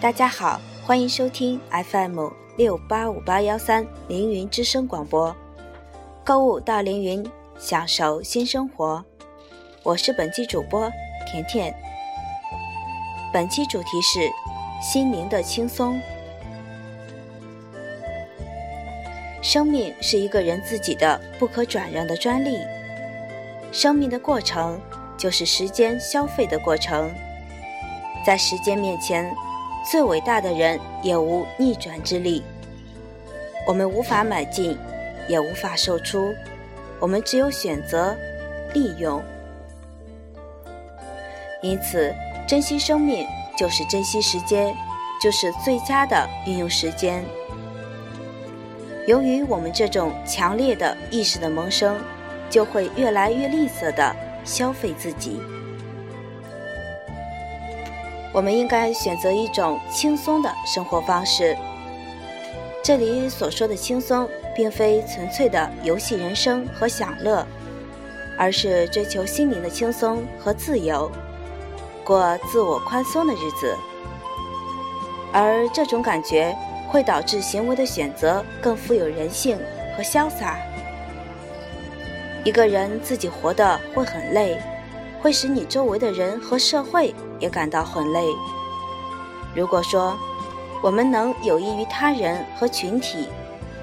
大家好，欢迎收听 FM 六八五八幺三凌云之声广播，购物到凌云，享受新生活。我是本期主播甜甜。本期主题是心灵的轻松。生命是一个人自己的不可转让的专利，生命的过程就是时间消费的过程，在时间面前。最伟大的人也无逆转之力，我们无法买进，也无法售出，我们只有选择利用。因此，珍惜生命就是珍惜时间，就是最佳的运用时间。由于我们这种强烈的意识的萌生，就会越来越吝啬的消费自己。我们应该选择一种轻松的生活方式。这里所说的轻松，并非纯粹的游戏人生和享乐，而是追求心灵的轻松和自由，过自我宽松的日子。而这种感觉会导致行为的选择更富有人性和潇洒。一个人自己活得会很累。会使你周围的人和社会也感到很累。如果说我们能有益于他人和群体，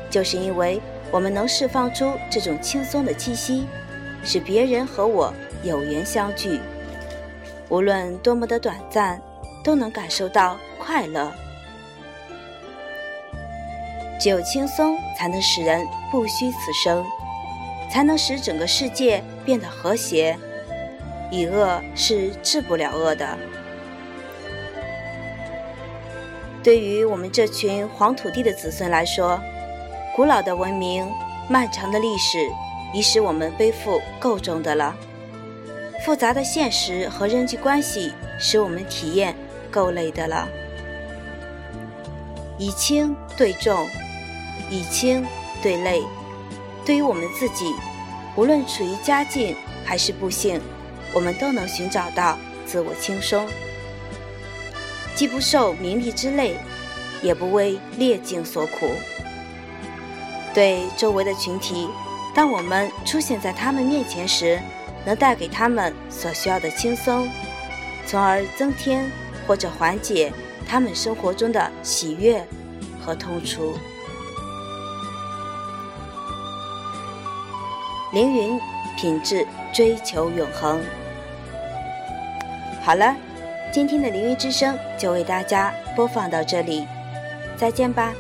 就是因为我们能释放出这种轻松的气息，使别人和我有缘相聚，无论多么的短暂，都能感受到快乐。只有轻松，才能使人不虚此生，才能使整个世界变得和谐。以恶是治不了恶的。对于我们这群黄土地的子孙来说，古老的文明、漫长的历史已使我们背负够重的了；复杂的现实和人际关系使我们体验够累的了。以轻对重，以轻对累，对于我们自己，无论处于佳境还是不幸。我们都能寻找到自我轻松，既不受名利之累，也不为劣境所苦。对周围的群体，当我们出现在他们面前时，能带给他们所需要的轻松，从而增添或者缓解他们生活中的喜悦和痛楚。凌云品质，追求永恒。好了，今天的凌云之声就为大家播放到这里，再见吧。